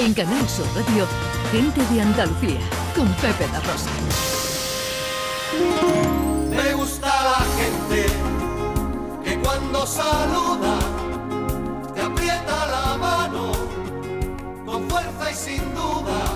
En Canal Sur Radio, Gente de Andalucía, con Pepe da Rosa. Me gusta la gente que cuando saluda te aprieta la mano con fuerza y sin dudas.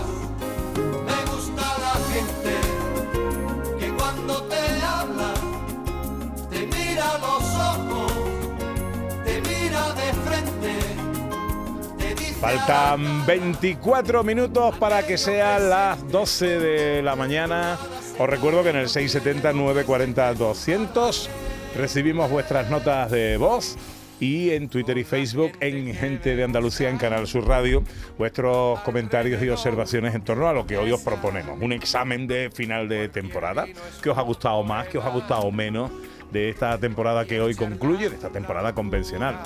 Faltan 24 minutos para que sean las 12 de la mañana. Os recuerdo que en el 670-940-200 recibimos vuestras notas de voz y en Twitter y Facebook en Gente de Andalucía en Canal Sur Radio vuestros comentarios y observaciones en torno a lo que hoy os proponemos. Un examen de final de temporada. ¿Qué os ha gustado más? ¿Qué os ha gustado menos? de esta temporada que hoy concluye, de esta temporada convencional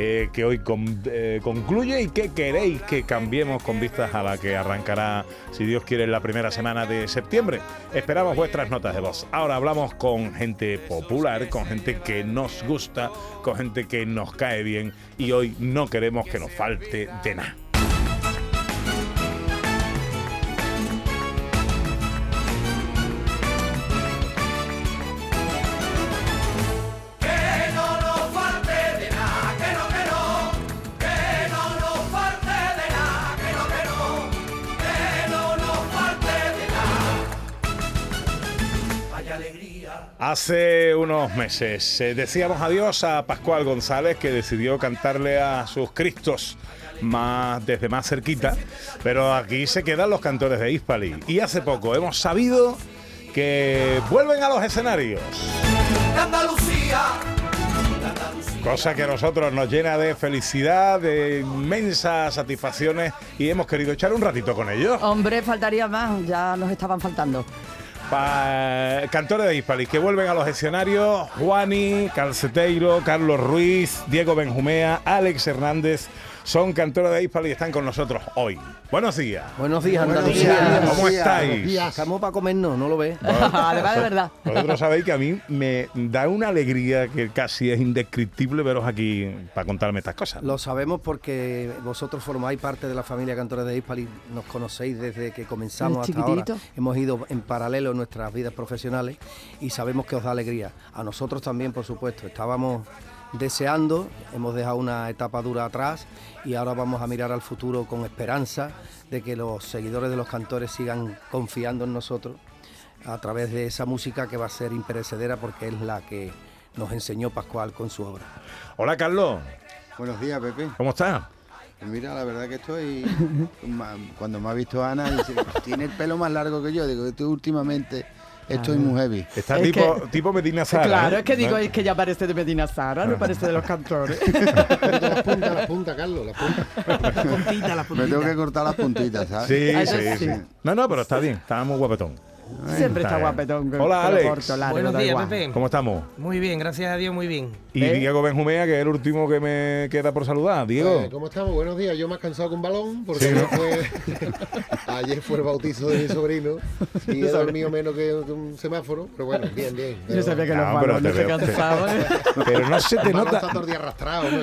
eh, que hoy eh, concluye y qué queréis que cambiemos con vistas a la que arrancará, si Dios quiere, la primera semana de septiembre. Esperamos vuestras notas de voz. Ahora hablamos con gente popular, con gente que nos gusta, con gente que nos cae bien y hoy no queremos que nos falte de nada. Hace unos meses eh, decíamos adiós a Pascual González que decidió cantarle a sus Cristos más desde más cerquita, pero aquí se quedan los cantores de Hispali y hace poco hemos sabido que vuelven a los escenarios. Andalucía. Cosa que a nosotros nos llena de felicidad, de inmensas satisfacciones y hemos querido echar un ratito con ellos. Hombre, faltaría más, ya nos estaban faltando. Cantores de Hispali que vuelven a los escenarios, Juani, Calceteiro, Carlos Ruiz, Diego Benjumea, Alex Hernández, son cantores de Hispali y están con nosotros hoy. Buenos días. Buenos días, Buenos Andalucía. días. ¿Cómo estáis? Estamos para comernos, ¿no lo ves? De verdad. Vosotros sabéis que a mí me da una alegría que casi es indescriptible veros aquí para contarme estas cosas. Lo sabemos porque vosotros formáis parte de la familia Cantores de Hispali, nos conocéis desde que comenzamos hasta ahora. chiquitito. Hemos ido en paralelo en nuestras vidas profesionales y sabemos que os da alegría. A nosotros también, por supuesto. Estábamos deseando, hemos dejado una etapa dura atrás y ahora vamos a mirar al futuro con esperanza de que los seguidores de los cantores sigan confiando en nosotros a través de esa música que va a ser imperecedera porque es la que nos enseñó Pascual con su obra. Hola Carlos, Buenos días, Pepe. ¿cómo estás? Pues mira, la verdad que estoy. Cuando me ha visto Ana, dice, tiene el pelo más largo que yo. Digo, esto últimamente estoy muy heavy. Está Es tipo, que- tipo Medina Sara. claro, es que digo, ¿No? es que ya parece de Medina Sara, no parece de los cantores. las puntas, las puntas, Carlos, las puntas. La puntita, la Me tengo que cortar las puntitas, ¿sabes? Sí, Ah, sí, sí, sí. No, no, pero está bien, está muy guapetón. Siempre Está está bien. guapetón. con Hola, pelo Alex. corto, largo, Buenos días. Pepe. ¿Cómo estamos? Muy bien, gracias a Dios, muy bien. Y ¿Eh? Diego Benjumea, que es el último que me queda por saludar. Diego. Eh, ¿Cómo estamos? Buenos días. Yo más cansado que un balón, porque Sí, ¿no? ayer, fue, ayer fue el bautizo de mi sobrino y he dormido menos que un semáforo, pero bueno, bien, bien. Yo sabía que No, los pero se cansaban. ¿eh? Pero no se te nota. está todo el día arrastrado. ¿no?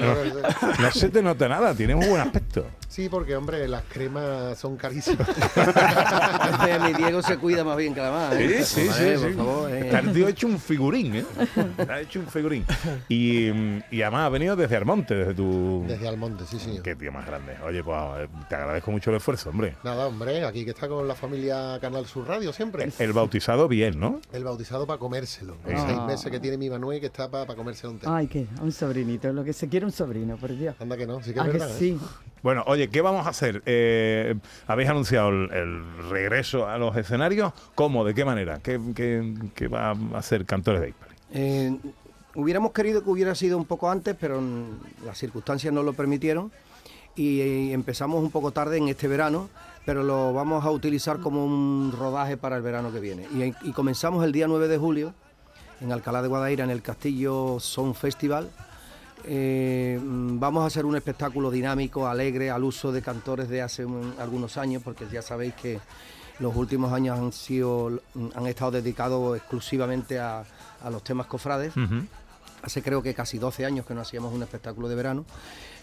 No se te nota nada, tienes un buen aspecto. Sí, porque, hombre, las cremas son carísimas. Mi Diego se cuida más bien que la más. ¿eh? Sí, sí, sí. sí. favor, eh. Está el tío hecho un figurín, ¿eh? Está hecho un figurín. Y, y además ha venido desde Armonte, desde tu. Desde Almonte, sí, señor. Qué tío más grande. Oye, pues te agradezco mucho el esfuerzo, hombre. Nada, hombre, aquí que está con la familia Canal Sur Radio siempre. El bautizado bien, ¿no? El bautizado para comérselo. Los Ah. seis meses que tiene mi Manuel que está para comérselo un té. Ay, que un sobrinito, lo que se quiere un sobrino, por Dios. Anda que no, sí que Ah, es que verdad. ¿eh? Bueno, oye, ¿qué vamos a hacer? Eh, ¿Habéis anunciado el, regreso a los escenarios? ¿Cómo? ¿De qué manera? ¿Qué, va a hacer Cantores de Hispali? Eh, hubiéramos querido que hubiera sido un poco antes, pero las circunstancias no lo permitieron y, eh, empezamos un poco tarde en este verano, pero lo vamos a utilizar como un rodaje para el verano que viene. Y, y comenzamos el día 9 de julio en Alcalá de Guadaira, en el Castillo Sound Festival. Eh, mm, vamos a hacer un espectáculo dinámico, alegre, al uso de cantores de hace un- algunos años, porque ya sabéis que los últimos años han sido han estado dedicados exclusivamente a, a los temas cofrades. hace creo que casi 12 años que no hacíamos un espectáculo de verano.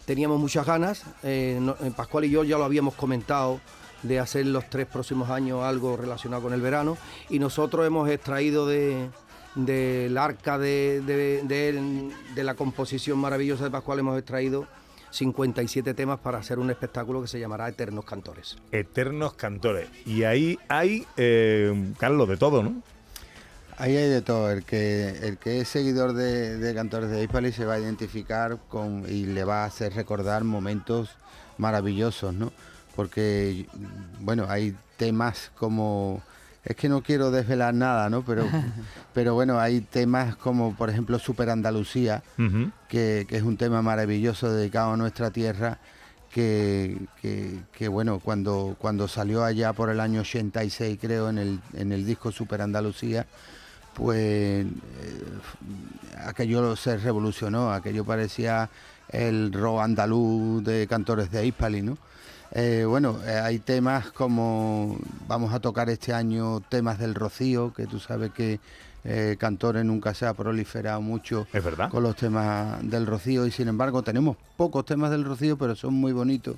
Teníamos muchas ganas, eh, no- eh, Pascual y yo ya lo habíamos comentado de hacer los tres próximos años algo relacionado con el verano y nosotros hemos extraído de del arca de, de- de- de la composición maravillosa de Pascual hemos extraído 57 temas para hacer un espectáculo que se llamará Eternos Cantores. Eternos cantores. Y ahí hay, eh, Carlos, de todo, ¿no? Ahí hay de todo. El que, el que es seguidor de, de Cantores de Hispali se va a identificar con y le va a hacer recordar momentos maravillosos, ¿no? Porque, bueno, hay temas como... Es que no quiero desvelar nada, ¿no? Pero, pero bueno, hay temas como, por ejemplo, Super Andalucía, que, que es un tema maravilloso dedicado a nuestra tierra, que, que- que, bueno, cuando, cuando salió allá por el año 86, creo, en el, en el disco Super Andalucía, pues eh, aquello se revolucionó, aquello parecía el rock andaluz de cantores de Hispali, ¿no? Eh, bueno, eh, hay temas como vamos a tocar este año temas del Rocío, que tú sabes que eh, Cantores nunca se ha proliferado mucho Es verdad. con los temas del Rocío y sin embargo tenemos pocos temas del Rocío, pero son muy bonitos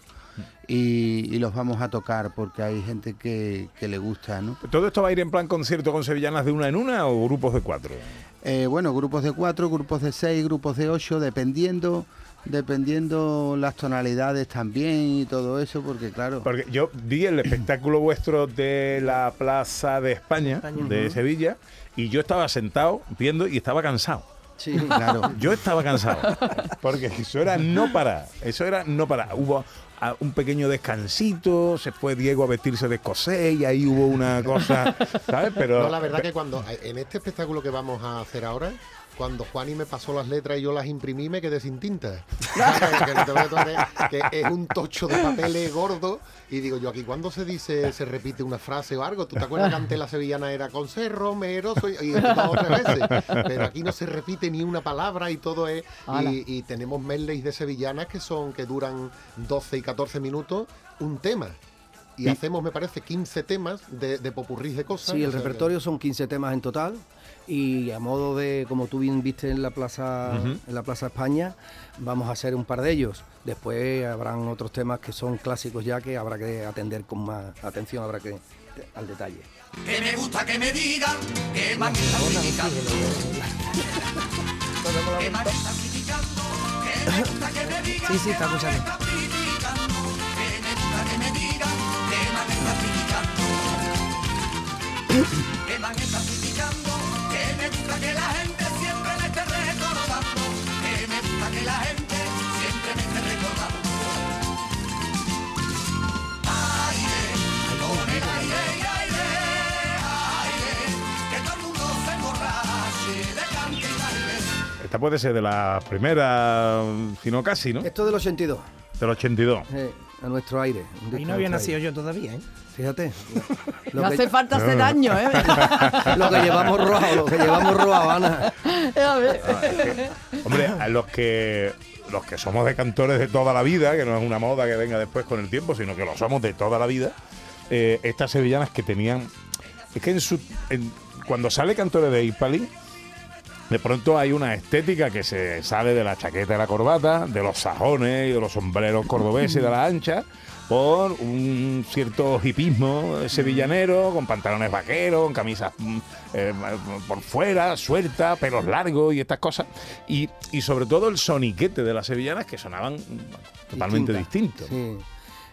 y, y los vamos a tocar porque hay gente que, que le gusta, ¿no? ¿Todo esto va a ir en plan concierto con sevillanas de una en una o grupos de cuatro? Eh, bueno, grupos de cuatro, grupos de seis, grupos de ocho, dependiendo, dependiendo las tonalidades también y todo eso, porque claro, Porque yo vi el espectáculo vuestro de la Plaza de España, España. de Sevilla, y yo estaba sentado viendo y estaba cansado. Sí, claro. Yo estaba cansado. Porque eso era no parar. Eso era no parar. Hubo ah, un pequeño descansito, se fue Diego a vestirse de escocés y ahí hubo una cosa, ¿sabes? Pero No, la verdad que cuando en este espectáculo que vamos a hacer ahora, cuando Juani me pasó las letras y yo las imprimí, me quedé sin tinta. que, tomar- que es un tocho de papeles gordo. Y digo yo, aquí cuando se dice, se repite una frase o algo, ¿tú te acuerdas que antes la sevillana era con ser Romero? Soy, y dos o tres veces. Pero aquí no se repite ni una palabra y todo es. Y, y tenemos medleys de sevillanas que son, que duran 12 y 14 minutos, un tema. Y, hacemos, me parece, 15 temas de, de popurrís de cosas. Sí, el O sea que- repertorio son 15 temas en total y a modo de, como tú bien viste en la Plaza, en la Plaza España, vamos a hacer un par de ellos. Después habrán otros temas que son clásicos ya que habrá que atender con más atención, habrá que al detalle. Que me gusta que me digan que me estado criticando. Que me estado criticando. Que me gusta que me digan Sí, sí, está que me escuchando. están criticando. Que me gusta que me digan que me estado criticando. Esta puede ser de la primera, si no casi, ¿no? Esto del 82, Del 82. eh, a nuestro aire. Ahí no había nacido aire. yo todavía, ¿eh? Fíjate. Lo, No que, hace falta hacer daño, ¿eh? lo que llevamos robado, lo que llevamos robado, Ana. A ver. Hombre, a los que los que somos de cantores de toda la vida, que no es una moda que venga después con el tiempo, sino que lo somos de toda la vida, eh, estas sevillanas que tenían. Es que en su, en- cuando sale Cantores de Hispali, de pronto hay una estética que se sale de la chaqueta y la corbata, de los sajones y de los sombreros cordobeses y de las anchas, por un cierto hipismo sevillanero, con pantalones vaqueros, con camisas mm, eh, por fuera, sueltas, pelos largos y estas cosas. Y, y sobre todo el soniquete de las sevillanas que sonaban totalmente distintos. Sí.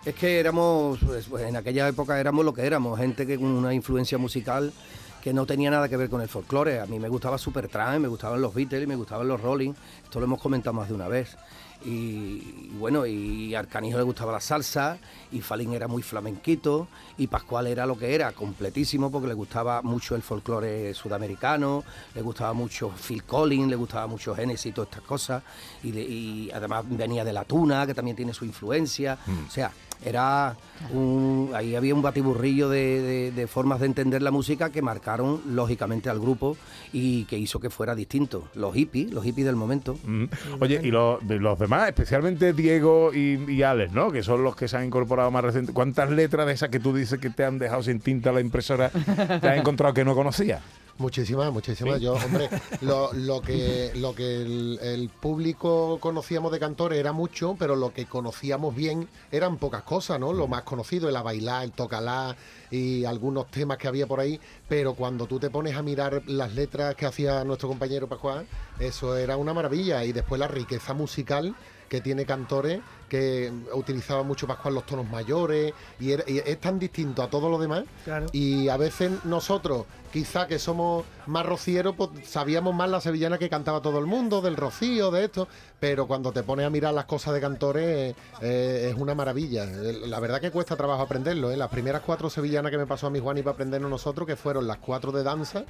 Es que éramos, pues, en aquella época éramos lo que éramos, gente que con una influencia musical que no tenía nada que ver con el folclore. A mí me gustaba Supertramp, me gustaban los Beatles, me gustaban los Rolling. Esto lo hemos comentado más de una vez. Y, y bueno, y Arcanijo le gustaba la salsa, y Falín era muy flamenquito, y Pascual era lo que era, completísimo, porque le gustaba mucho el folclore sudamericano, le gustaba mucho Phil Collins, le gustaba mucho Genesis y todas estas cosas, y, y además venía de la tuna, que también tiene su influencia. O sea, era un, ahí había un batiburrillo de, de- de formas de entender la música que marcaron lógicamente al grupo y que hizo que fuera distinto. Los hippies, los hippies del momento. Mm. Oye, y los demás, especialmente Diego y, y Alex, ¿no? Que son los que se han incorporado más recientemente. ¿Cuántas letras de esas que tú dices que te han dejado sin tinta la impresora te has encontrado que no conocías? Muchísimas, muchísimas. Yo, hombre, lo, lo que, lo que el, el público conocíamos de cantores era mucho, pero lo que conocíamos bien eran pocas cosas, ¿no? Lo más conocido, el bailar, el tocalá y algunos temas que había por ahí, pero cuando tú te pones a mirar las letras que hacía nuestro compañero Pascual, eso era una maravilla. Y después la riqueza musical que tiene cantores que utilizaba mucho Pascual los tonos mayores y, era- y es tan distinto a todo lo demás Claro. y a veces nosotros quizá que somos más rocieros pues sabíamos más la sevillana que cantaba todo el mundo del rocío de esto pero cuando te pones a mirar las cosas de cantores eh, es una maravilla Eh, la verdad que cuesta trabajo aprenderlo ¿eh? las primeras cuatro sevillanas que me pasó a mi Juan y para aprendernos nosotros que fueron las cuatro de danza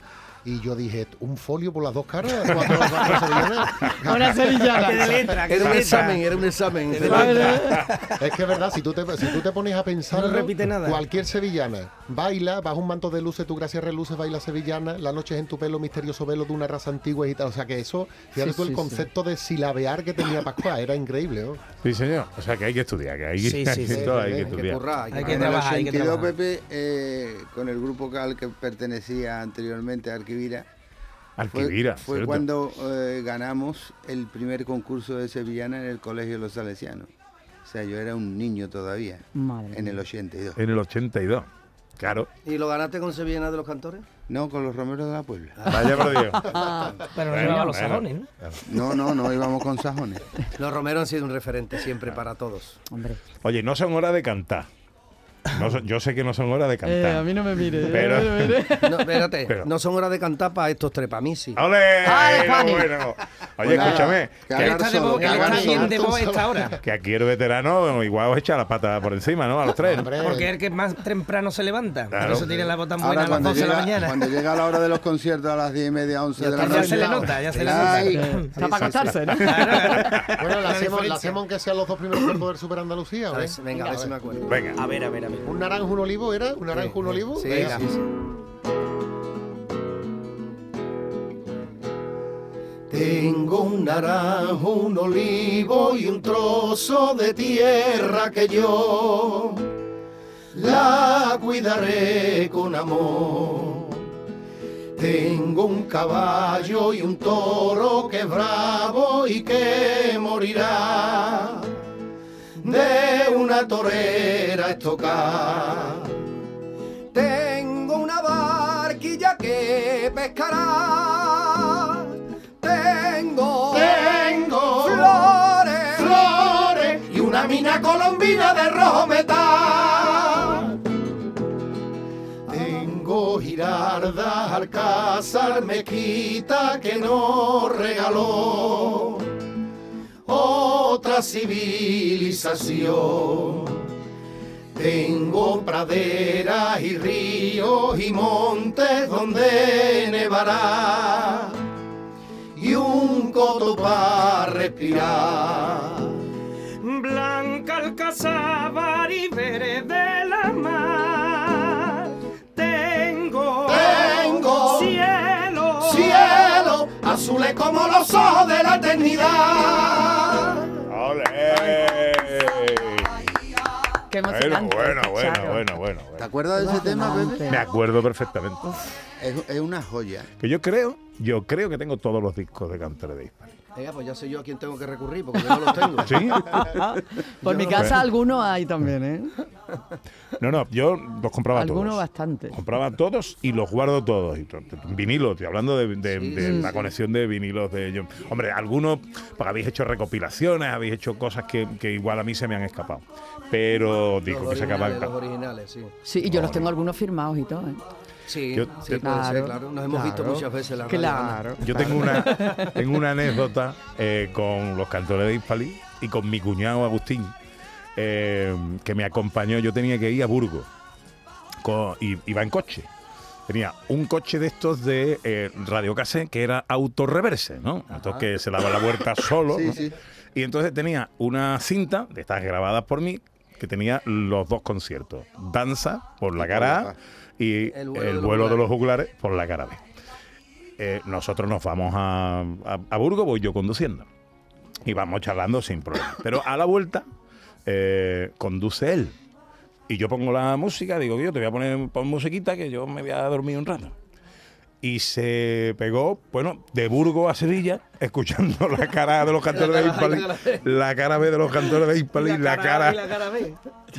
y yo dije un folio por las dos caras cuatro, cuatro sevillanas Una sevillana. De letra, Era un letra. examen, era un examen. Es que es verdad, si tú te, si tú te pones a pensar, No repite nada. cualquier sevillana baila, bajo un manto de luces, tu gracia reluce, baila sevillana, la noche es en tu pelo, misterioso velo de una raza antigua y tal. O sea que eso, fíjate Sí, tú el sí, sí. concepto de silabear que tenía Pascual, era increíble, ¿no? Sí, señor. O sea que hay que estudiar, que hay, Sí, sí. todo hay que Hay que estudiar. currar, Hay que En el trabajar, hay que 82, trabajar. Pepe, eh, con el grupo al que pertenecía anteriormente a Arquivira, fue, cuando eh, ganamos el primer concurso de sevillana en el Colegio de los Salesianos. O sea, yo era un niño todavía, Madre en el 82. En el 82. Claro. ¿Y lo ganaste con Sevillana de los Cantores? No, con los romeros de la Puebla. Vaya por Dios. Pero no Bueno, iba a los bueno. salones, ¿no? No, no, no íbamos con sajones. Los Romeros han sido un referente siempre para todos. Hombre. Oye, no son horas de cantar. No yo sé que no son horas de cantar. Eh, a mí no me mire. Pero- no me mire. No, espérate, Pero- no son horas de cantar para estos tres, para mí sí. ¡Ole! ¡Ale, ¡Qué Pani! bueno! Oye, Pues escúchame. que Que, está, solo, que bien de voz esta hora. que aquí el veterano igual os echa la pata por encima, ¿no? A los tres. Hombre, Porque es el que más temprano se levanta. Por eso tiene la voz tan buena Ahora a las cuando 12 de la mañana. cuando llega la hora de los conciertos a las 10 y media, 11 de la Ya noche. se le nota, ya se le nota. Está para acostarse, ¿no? Bueno, la hacemos, aunque sean los dos primeros cuerpos del Super Andalucía, venga, a ver si me acuerdo. Venga. A ver, a ver, a ver. ¿Un naranjo, un olivo era? ¿Un naranjo, un olivo? Sí, Venga. sí, sí. Tengo un naranjo, un olivo y un trozo de tierra que yo la cuidaré con amor. Tengo un caballo y un toro que es bravo y que morirá de una torera estocada. Tengo una barquilla que pescará. Tengo, tengo flores, flores y una mina colombina de rojo metal. Tengo girardas, alcázar, mezquita que nos regaló otra civilización. Tengo praderas y ríos y montes donde nevará y un coto para respirar. Blanca alcazábar y verde la mar. Tengo, Tengo cielo, cielo azules como los ojos de la eternidad. Qué Bueno, emocionante. bueno, bueno, Charo. bueno, bueno, ¿Te acuerdas de ese tema, Pepe? Me acuerdo perfectamente. Es, es una joya. Que yo creo, yo creo que tengo todos los discos de Cantores de Hispania. Venga, pues ya sé yo a quién tengo que recurrir porque yo no los tengo. ¿Sí? Por mi casa algunos hay también, ¿eh? No, no, yo los compraba Algunos todos. bastante. Compraba todos y los guardo todos. Vinilos, estoy hablando de, de- Sí, de sí, la sí. conexión de vinilos de ellos. Hombre, algunos, pues habéis hecho recopilaciones, habéis hecho cosas que, que igual a mí se me han escapado. Pero digo que se acaban. los originales, sí. Sí, y yo los tengo algunos firmados y todo, ¿eh? Sí, Yo- sí, te- puede ser, Claro, claro. Nos hemos visto claro. muchas veces la. Claro. Yo tengo una, tengo una anécdota eh, con los cantores de Hispali y con mi cuñado Agustín, eh, que me acompañó. Yo tenía que ir a Burgos con- y iba en coche. Tenía un coche de estos de eh, Radio Cassette que era autorreverse, ¿no? Estos que se daba la vuelta solo. Sí, ¿no? sí. Y entonces tenía una cinta, de estas grabadas por mí, que tenía los dos conciertos. Danza por la cara A y El el vuelo de los jugulares por la cara B. Eh, nosotros nos vamos a, a, a Burgos, voy yo conduciendo. Y vamos charlando sin problema. Pero a la vuelta eh, conduce él. Y yo pongo la música, digo, yo te voy a poner pon musiquita que yo me voy a dormir un rato. Y se pegó, bueno, de Burgos a Sevilla, escuchando la cara de los cantores de Hispali, la cara B de los cantores de Hispali, la cara... y la cara B.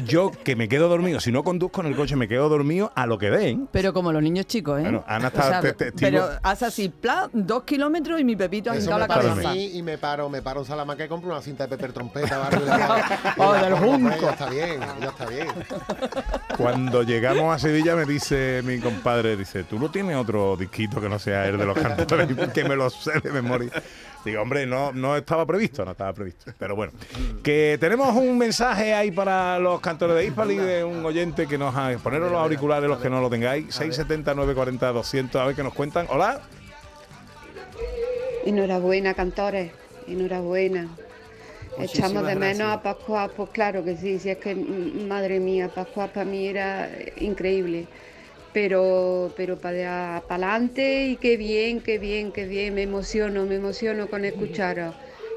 Yo que me quedo dormido, si no conduzco en el coche, me quedo dormido a lo que den. Pero como los niños chicos, ¿eh? Bueno, Ana está testigo. Pero hace así, plan, dos kilómetros y mi Pepito ha hincado la cabeza. mí y me paro, me paro en Salamanca y compro una cinta de Pepper Trompeta. barrio, Oh, del pongo, junco. pues, Ya está bien, ya está bien. Cuando llegamos a Sevilla me dice mi compadre, dice, ¿tú no tienes otro que no sea el de los cantores? que me lo sé de memoria. Digo, hombre, no, no estaba previsto, no estaba previsto. Pero bueno, que tenemos un mensaje ahí para los cantores de Hispali de un oyente que nos ha... Poneros los auriculares los que no lo tengáis. 670 940 200 a ver qué nos cuentan. Hola. Enhorabuena, cantores, enhorabuena. Muchísimas Echamos de menos gracias. a Pascual, pues claro que sí, si es que, madre mía, Pascual para mí era increíble. Pero, pero para adelante y qué bien, qué bien, qué bien, me emociono, me emociono con escucharos.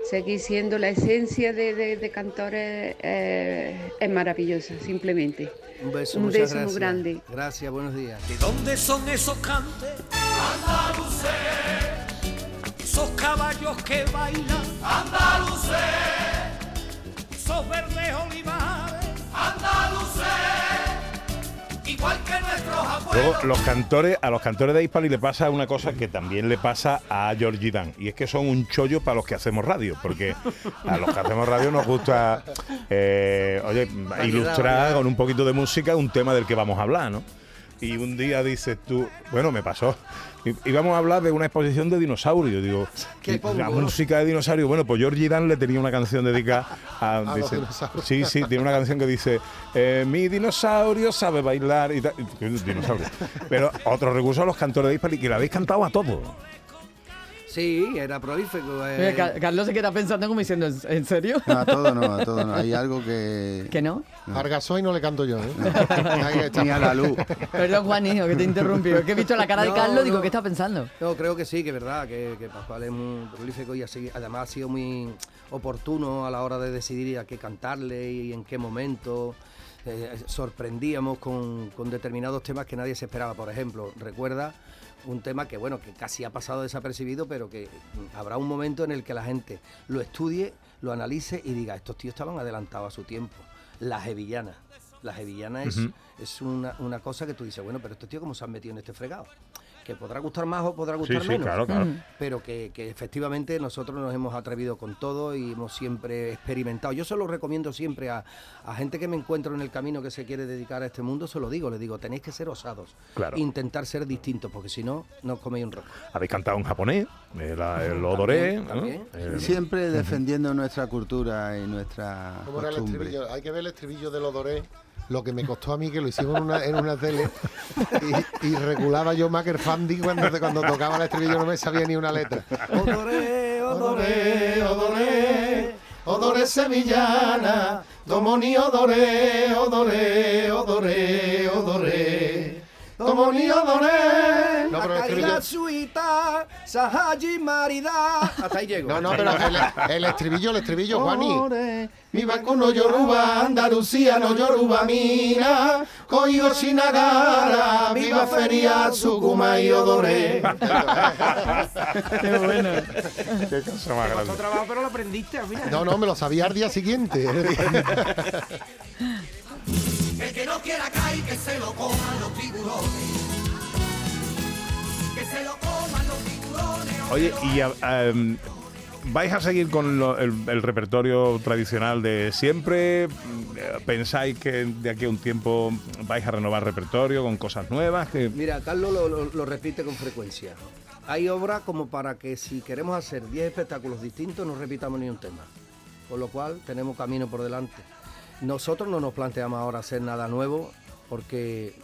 Seguir siendo la esencia de, de- de cantores eh, es maravillosa, simplemente. Un beso, Un beso muy grande. Gracias, buenos días. ¿De dónde son esos cantes? Andaluces. Esos caballos que bailan. Andaluces. Esos verdes olivares. Luego, los cantores, a los cantores de Hispali le pasa una cosa que también le pasa a Georgie Dan, y es que son un chollo para los que hacemos radio, porque a los que hacemos radio nos gusta, eh, oye, ilustrar con un poquito de música un tema del que vamos a hablar, ¿no? Y un día dices tú, bueno, me pasó. Íbamos a hablar de una exposición de dinosaurios. Digo, la música de dinosaurio. Bueno, pues Georgie Dan le tenía una canción dedicada a. los dice- dinosaurios. sí, sí, tiene una canción que dice: eh, Mi dinosaurio sabe bailar y tal. dinosaurio. Pero otro recurso a los cantores de Hispali, que lo habéis cantado a todos. Sí, era prolífico. eh. Mira, Carlos se queda pensando como diciendo, ¿en serio? No, a todo no, a todo no. Hay algo que... ¿Que no? Argasoy no le canto yo, ¿eh? Ni a la luz. Perdón, Juanillo, que te he interrumpido. Es que he visto la cara de No, Carlos digo, no. ¿qué está pensando? No, creo que sí, que es verdad, que, que Pascual es muy prolífico y así, además ha sido muy oportuno a la hora de decidir a qué cantarle y en qué momento. Eh, sorprendíamos con, con determinados temas que nadie se esperaba. Por ejemplo, recuerda un tema que bueno que casi ha pasado desapercibido, pero que mm, habrá un momento en el que la gente lo estudie, lo analice y diga, estos tíos estaban adelantados a su tiempo. La Jevillana. La Jevillana es, es una, una cosa que tú dices, bueno, pero estos tíos cómo se han metido en este fregado. Que podrá gustar más o podrá Sí, gustar sí, menos claro, claro. pero que, que efectivamente nosotros nos hemos atrevido con todo y hemos siempre experimentado. Yo se lo recomiendo siempre a, a gente que me encuentro en el camino que se quiere dedicar a este mundo, se lo digo, les digo, tenéis que ser osados, Claro. intentar ser distintos, porque si no, no os coméis un roco. Habéis cantado en japonés, el, el odoré. También, también. ¿no? Siempre defendiendo nuestra cultura y nuestra ¿Cómo era el estribillo? Hay que ver el estribillo de los Doré. Lo que me costó a mí, que lo hicimos en una, en una tele, y, y regulaba yo Macker Fandy cuando, cuando tocaba el estribillo, no me sabía ni una letra. Odoré, Odoré, odoré, odoré sevillana, domoni odoré, odoré, odoré, odoré, domoni odoré. No, pero el estribillo... suita, sahaji marida. Hasta ahí llego. No, no, pero el, el estribillo, el estribillo, Juani. Mi vacuno Yoruba, Andalucía no Yoruba mina, Koigo Shinagara, viva feria, Sukuma y Odoré. Qué bueno. Qué cosa más grande. Trabajo, pero lo aprendiste al final. No, no, me lo sabía al día siguiente. El que no quiera caer, que se lo coman los tiburones. Que se lo coman los tiburones. Oye, y a- em, vais a seguir con lo- el, el repertorio tradicional de siempre. ¿Pensáis que de aquí a un tiempo vais a renovar repertorio con cosas nuevas? Que- Mira, Carlos lo, lo- lo repite con frecuencia. Hay obra como para que si queremos hacer 10 espectáculos distintos no repitamos ni un tema. Con lo cual tenemos camino por delante. Nosotros no nos planteamos ahora hacer nada nuevo porque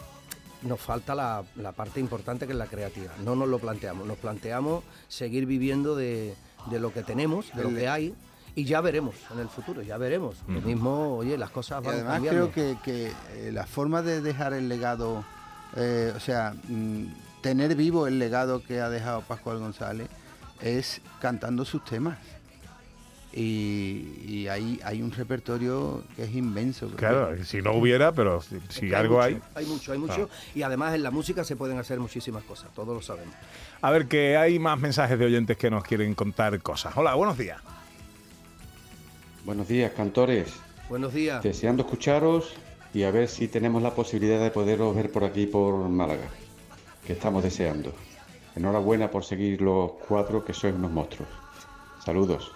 nos falta la, la parte importante que es la creativa. No nos lo planteamos, nos planteamos seguir viviendo de, de lo que tenemos, de lo que hay y ya veremos en el futuro, ya veremos. Lo mismo, oye, las cosas Y van además cambiando. creo que, que, eh, la forma de dejar el legado, eh, o sea, mm, tener vivo el legado que ha dejado Pascual González es cantando sus temas. Y, y hay, hay un repertorio que es inmenso. Claro, si no hubiera, pero si, algo mucho, hay. Hay mucho, hay mucho. Y además en la música se pueden hacer muchísimas cosas, todos lo sabemos. A ver, que hay más mensajes de oyentes que nos quieren contar cosas. Hola, buenos días. Buenos días, cantores. Buenos días. Deseando escucharos y a ver si tenemos la posibilidad de poderos ver por aquí, por Málaga, que estamos deseando. Enhorabuena por seguir los cuatro que sois unos monstruos. Saludos.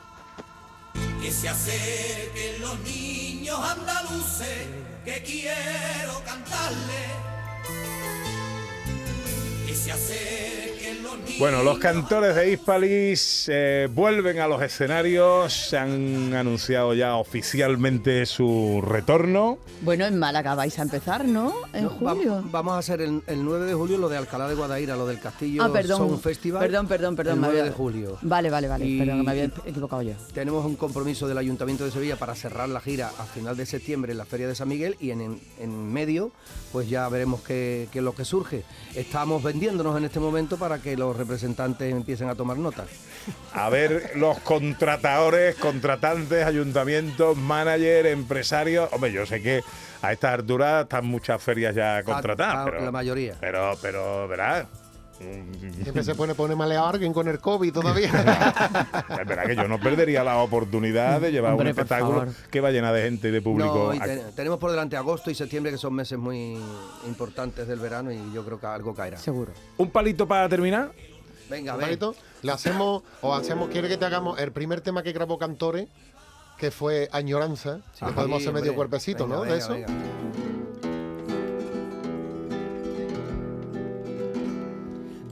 Que se acerquen los niños andaluces, que quiero cantarle. Que se acerquen. Bueno, los cantores de Hispalis eh, vuelven a los escenarios, se han anunciado ya oficialmente su retorno. Bueno, en Málaga vais a empezar, ¿no? En No, va- julio. vamos a hacer el, el 9 de julio lo de Alcalá de Guadaira, lo del Castillo Ah, perdón. Sound Festival. Perdón, perdón, perdón. El me 9 había- de julio. Vale, vale, vale. Y- Perdón, me había equivocado yo. Tenemos un compromiso del Ayuntamiento de Sevilla para cerrar la gira a final de septiembre en la Feria de San Miguel y en, en, en medio pues ya veremos qué, qué es lo que surge. Estamos vendiéndonos en este momento para que los representantes empiecen a tomar nota. A ver, los contratadores, contratantes, ayuntamientos, manager, empresarios. Hombre, yo sé que a estas alturas están muchas ferias ya contratadas. a- pero, la mayoría. Pero, pero, verás. Siempre se pone, pone maleado a alguien con el COVID todavía. Es verdad que yo no perdería la oportunidad de llevar Hombre, un espectáculo que va llena de gente y de público. No, y tenemos por delante agosto y septiembre que son meses muy importantes del verano y yo creo que algo caerá. Seguro. Un palito para terminar. Venga, a ¿Un palito? Le hacemos, o hacemos, quiere que te hagamos el primer tema que grabó Cantores, que fue Añoranza. Podemos hacer medio cuerpecito, Venga, ¿no? venga, de eso. venga.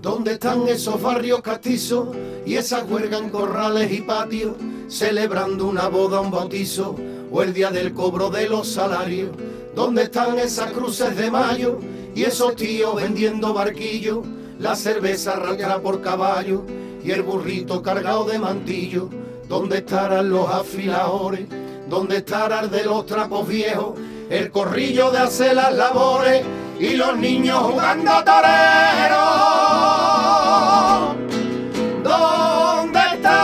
¿Dónde están esos barrios castizos y esas huelgas en corrales y patios, celebrando una boda, un bautizo o el día del cobro de los salarios? ¿Dónde están esas cruces de mayo y esos tíos vendiendo barquillos, la cerveza arrastra por caballo y el burrito cargado de mantillo? ¿Dónde estarán los afiladores? ¿Dónde estarán de los trapos viejos? El corrillo de hacer las labores y los niños jugando torero. ¿Dónde está?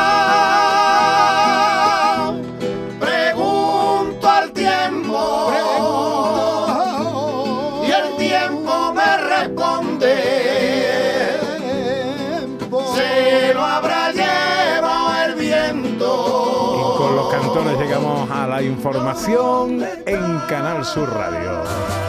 Pregunto al tiempo. Y el tiempo me responde. Se lo habrá llevado el viento. Y con los cantones llegamos a la información en Canal Sur Radio.